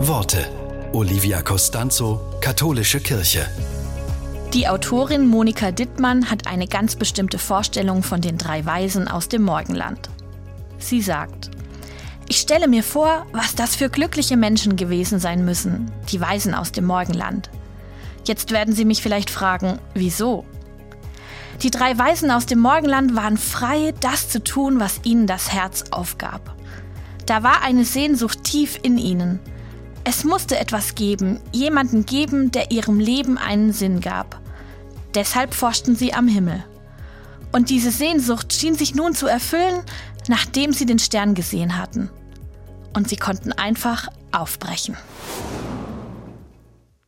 Worte. Olivia Costanzo, Katholische Kirche. Die Autorin Monika Dittmann hat eine ganz bestimmte Vorstellung von den drei Weisen aus dem Morgenland. Sie sagt, ich stelle mir vor, was das für glückliche Menschen gewesen sein müssen, die Weisen aus dem Morgenland. Jetzt werden Sie mich vielleicht fragen, wieso? Die drei Weisen aus dem Morgenland waren frei, das zu tun, was ihnen das Herz aufgab. Da war eine Sehnsucht tief in ihnen. Es musste etwas geben, jemanden geben, der ihrem Leben einen Sinn gab. Deshalb forschten sie am Himmel. Und diese Sehnsucht schien sich nun zu erfüllen, nachdem sie den Stern gesehen hatten. Und sie konnten einfach aufbrechen.